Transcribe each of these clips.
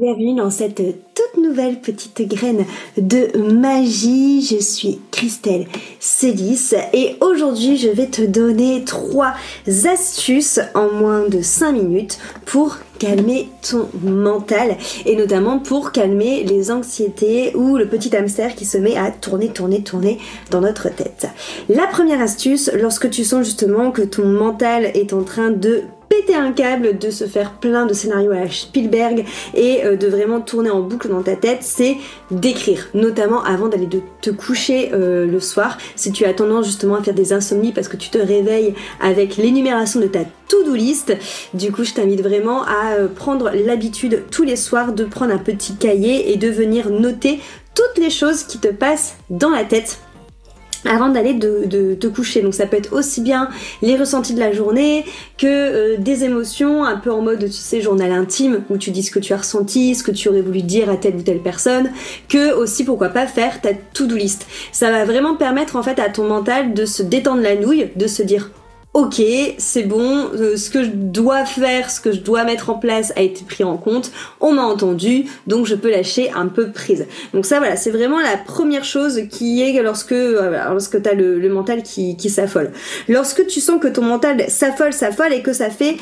Bienvenue dans cette toute nouvelle petite graine de magie. Je suis Christelle Célis et aujourd'hui je vais te donner trois astuces en moins de 5 minutes pour calmer ton mental et notamment pour calmer les anxiétés ou le petit hamster qui se met à tourner, tourner, tourner dans notre tête. La première astuce, lorsque tu sens justement que ton mental est en train de péter un câble, de se faire plein de scénarios à la Spielberg et euh, de vraiment tourner en boucle dans ta tête, c'est d'écrire, notamment avant d'aller te coucher euh, le soir. Si tu as tendance justement à faire des insomnies parce que tu te réveilles avec l'énumération de ta to-do list, du coup je t'invite vraiment à euh, prendre l'habitude tous les soirs de prendre un petit cahier et de venir noter toutes les choses qui te passent dans la tête avant d'aller te coucher. Donc ça peut être aussi bien les ressentis de la journée que euh, des émotions, un peu en mode, tu sais, journal intime, où tu dis ce que tu as ressenti, ce que tu aurais voulu dire à telle ou telle personne, que aussi, pourquoi pas, faire ta to-do list. Ça va vraiment permettre en fait à ton mental de se détendre la nouille, de se dire ok, c'est bon, euh, ce que je dois faire, ce que je dois mettre en place a été pris en compte, on m'a entendu, donc je peux lâcher un peu prise. Donc ça voilà, c'est vraiment la première chose qui est lorsque euh, lorsque t'as le, le mental qui, qui s'affole. Lorsque tu sens que ton mental s'affole, s'affole et que ça fait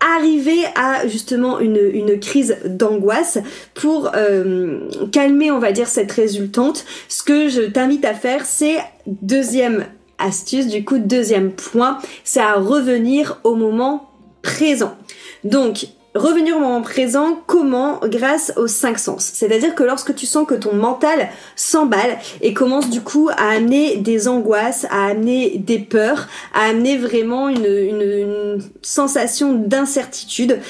arriver à justement une, une crise d'angoisse pour euh, calmer on va dire cette résultante ce que je t'invite à faire c'est deuxième astuce, du coup, deuxième point, c'est à revenir au moment présent. Donc, revenir au moment présent, comment Grâce aux cinq sens? C'est-à-dire que lorsque tu sens que ton mental s'emballe et commence du coup à amener des angoisses, à amener des peurs, à amener vraiment une, une sensation d'incertitude,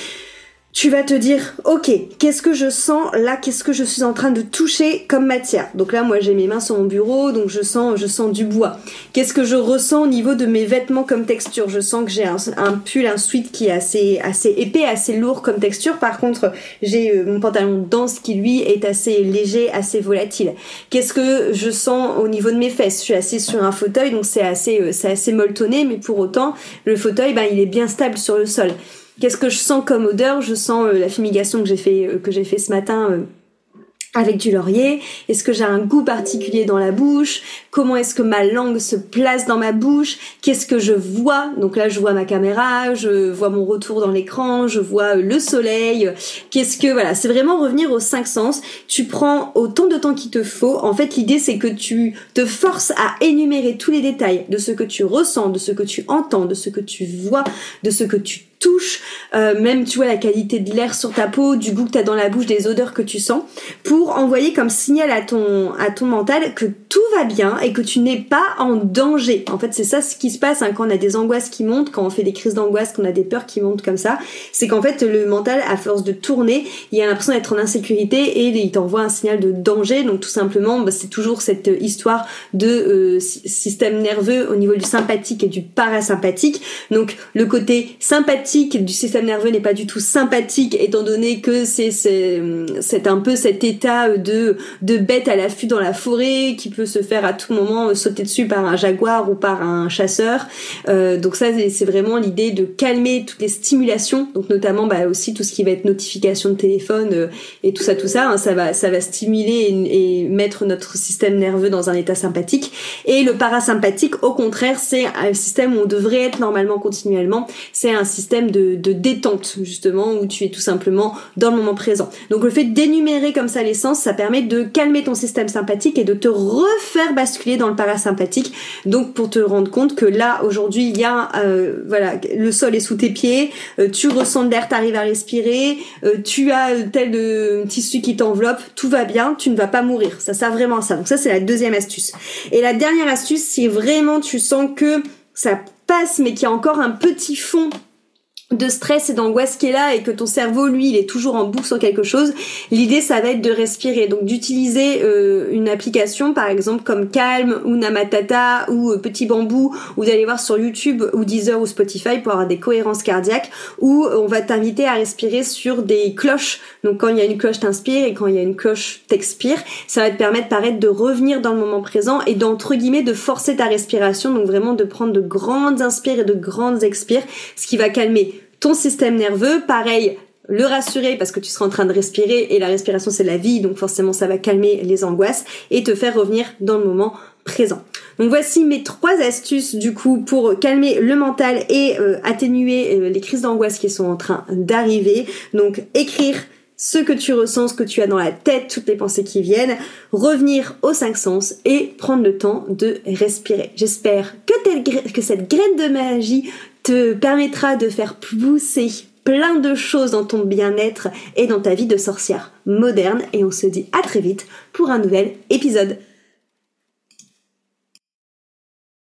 tu vas te dire, ok, qu'est-ce que je sens là, qu'est-ce que je suis en train de toucher comme matière? Donc là, moi, j'ai mes mains sur mon bureau, donc je sens, je sens du bois. Qu'est-ce que je ressens au niveau de mes vêtements comme texture? Je sens que j'ai un, pull, un sweat qui est assez, assez épais, assez lourd comme texture. Par contre, j'ai euh, mon pantalon dense qui lui est assez léger, assez volatile. Qu'est-ce que je sens au niveau de mes fesses? Je suis assise sur un fauteuil, donc c'est assez, euh, c'est assez molletonné, mais pour autant, le fauteuil, ben, il est bien stable sur le sol. Qu'est-ce que je sens comme odeur? Je sens euh, la fumigation que j'ai fait euh, que j'ai fait ce matin euh, avec du laurier Est-ce que j'ai un goût particulier dans la bouche? Comment est-ce que ma langue se place dans ma bouche? Qu'est-ce que je vois? Donc là, je vois ma caméra, je vois mon retour dans l'écran, je vois le soleil. Qu'est-ce que voilà, c'est vraiment revenir aux cinq sens. Tu prends autant de temps qu'il te faut. En fait, l'idée c'est que tu te forces à énumérer tous les détails de ce que tu ressens, de ce que tu entends, de ce que tu vois, de ce que tu touche, euh, même tu vois la qualité de l'air sur ta peau, du goût que tu as dans la bouche, des odeurs que tu sens, pour envoyer comme signal à ton à ton mental que tout va bien et que tu n'es pas en danger. En fait, c'est ça ce qui se passe hein, quand on a des angoisses qui montent, quand on fait des crises d'angoisse, quand on a des peurs qui montent comme ça, c'est qu'en fait le mental à force de tourner, il a l'impression d'être en insécurité et il t'envoie un signal de danger. Donc tout simplement, bah, c'est toujours cette histoire de euh, système nerveux au niveau du sympathique et du parasympathique. Donc le côté sympathique du système nerveux n'est pas du tout sympathique étant donné que c'est c'est un peu cet état de de bête à l'affût dans la forêt qui peut se faire à tout moment sauter dessus par un jaguar ou par un chasseur. Euh, donc ça c'est vraiment l'idée de calmer toutes les stimulations, donc notamment bah, aussi tout ce qui va être notification de téléphone euh, et tout ça tout ça, hein, ça va ça va stimuler et, et, mettre notre système nerveux dans un état sympathique. Et le parasympathique au contraire c'est un système où on devrait être normalement continuellement, c'est un système de, détente justement où tu es tout simplement dans le moment présent. Donc le fait d'énumérer comme ça les sens, ça permet de calmer ton système sympathique et de te refaire basculer dans le parasympathique. Donc pour te rendre compte que là aujourd'hui il y a euh, voilà le sol est sous tes pieds, euh, tu ressens de l'air, t'arrives à respirer, euh, tu as tel de tissu qui t'enveloppe, tout va bien, tu ne vas pas mourir. Ça sert vraiment à ça. Donc ça c'est la deuxième astuce. Et la dernière astuce, c'est vraiment tu sens que ça passe mais qu'il y a encore un petit fond de stress et d'angoisse qui est là et que ton cerveau lui il est toujours en boucle sur quelque chose l'idée ça va être de respirer. Donc d'utiliser euh, une application par exemple comme Calm ou Namatata ou euh, Petit Bambou ou d'aller voir sur YouTube ou Deezer ou Spotify pour avoir des cohérences cardiaques où on va t'inviter à respirer sur des cloches. Donc quand il y a une cloche t'inspires et quand il y a une cloche t'expires. Ça va te permettre paraître de revenir dans le moment présent et d'entre guillemets de forcer ta respiration. Donc vraiment de prendre de grandes inspires et de grandes expires ce qui va calmer ton système nerveux, pareil, le rassurer parce que tu seras en train de respirer et la respiration c'est la vie donc forcément ça va calmer les angoisses et te faire revenir dans le moment présent. Donc voici mes trois astuces du coup pour calmer le mental et euh, atténuer euh, les crises d'angoisse qui sont en train d'arriver. Donc écrire ce que tu ressens, ce que tu as dans la tête, toutes les pensées qui viennent, revenir aux cinq sens et prendre le temps de respirer. J'espère que, que cette graine de magie te permettra de faire pousser plein de choses dans ton bien-être et dans ta vie de sorcière moderne et on se dit à très vite pour un nouvel épisode.